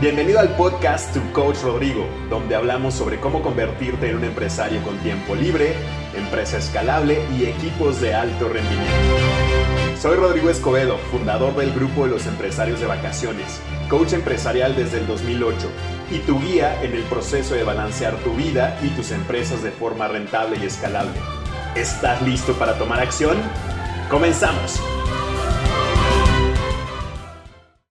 Bienvenido al podcast Tu Coach Rodrigo, donde hablamos sobre cómo convertirte en un empresario con tiempo libre, empresa escalable y equipos de alto rendimiento. Soy Rodrigo Escobedo, fundador del grupo de los empresarios de vacaciones, coach empresarial desde el 2008 y tu guía en el proceso de balancear tu vida y tus empresas de forma rentable y escalable. ¿Estás listo para tomar acción? ¡Comenzamos!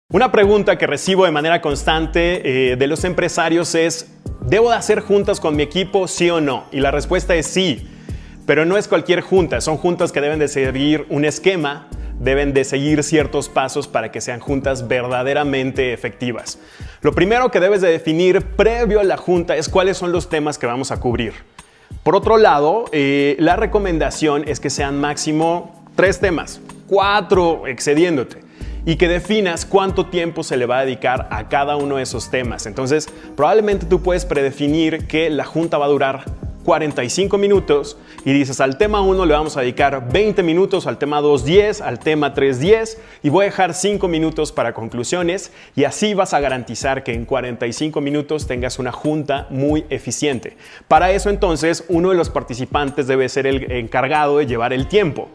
Una pregunta que recibo de manera constante eh, de los empresarios es, ¿debo de hacer juntas con mi equipo, sí o no? Y la respuesta es sí, pero no es cualquier junta, son juntas que deben de seguir un esquema, deben de seguir ciertos pasos para que sean juntas verdaderamente efectivas. Lo primero que debes de definir previo a la junta es cuáles son los temas que vamos a cubrir. Por otro lado, eh, la recomendación es que sean máximo tres temas, cuatro excediéndote y que definas cuánto tiempo se le va a dedicar a cada uno de esos temas. Entonces, probablemente tú puedes predefinir que la junta va a durar 45 minutos y dices al tema 1 le vamos a dedicar 20 minutos, al tema 2 10, al tema 3 10 y voy a dejar 5 minutos para conclusiones y así vas a garantizar que en 45 minutos tengas una junta muy eficiente. Para eso entonces uno de los participantes debe ser el encargado de llevar el tiempo.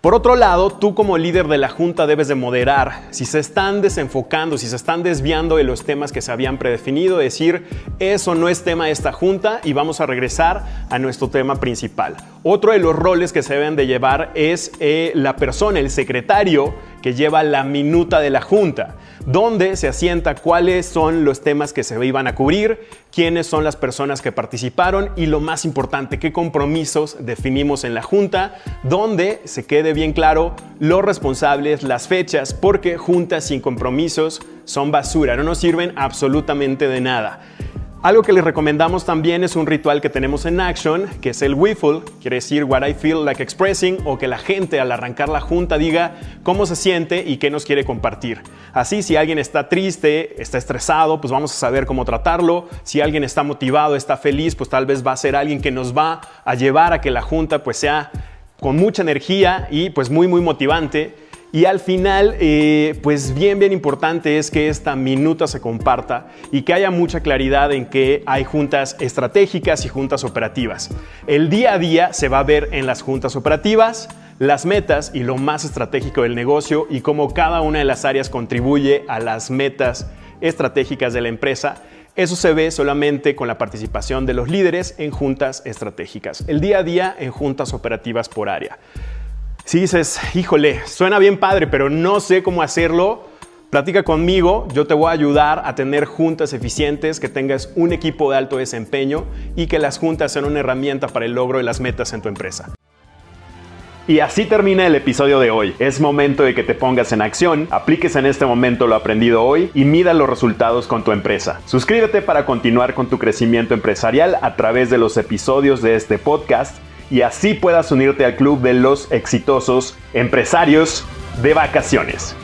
Por otro lado, tú como líder de la Junta debes de moderar si se están desenfocando, si se están desviando de los temas que se habían predefinido, decir, eso no es tema de esta Junta y vamos a regresar a nuestro tema principal. Otro de los roles que se deben de llevar es eh, la persona, el secretario, que lleva la minuta de la Junta, donde se asienta cuáles son los temas que se iban a cubrir, quiénes son las personas que participaron y lo más importante, qué compromisos definimos en la Junta, donde se quede bien claro los responsables, las fechas, porque juntas sin compromisos son basura, no nos sirven absolutamente de nada. Algo que les recomendamos también es un ritual que tenemos en Action, que es el Wiffle, quiere decir What I Feel Like Expressing, o que la gente al arrancar la junta diga cómo se siente y qué nos quiere compartir. Así, si alguien está triste, está estresado, pues vamos a saber cómo tratarlo. Si alguien está motivado, está feliz, pues tal vez va a ser alguien que nos va a llevar a que la junta pues sea con mucha energía y pues muy muy motivante. Y al final, eh, pues bien, bien importante es que esta minuta se comparta y que haya mucha claridad en que hay juntas estratégicas y juntas operativas. El día a día se va a ver en las juntas operativas, las metas y lo más estratégico del negocio y cómo cada una de las áreas contribuye a las metas estratégicas de la empresa. Eso se ve solamente con la participación de los líderes en juntas estratégicas. El día a día en juntas operativas por área. Si dices, híjole, suena bien padre, pero no sé cómo hacerlo, platica conmigo, yo te voy a ayudar a tener juntas eficientes, que tengas un equipo de alto desempeño y que las juntas sean una herramienta para el logro de las metas en tu empresa. Y así termina el episodio de hoy. Es momento de que te pongas en acción, apliques en este momento lo aprendido hoy y mida los resultados con tu empresa. Suscríbete para continuar con tu crecimiento empresarial a través de los episodios de este podcast y así puedas unirte al club de los exitosos empresarios de vacaciones.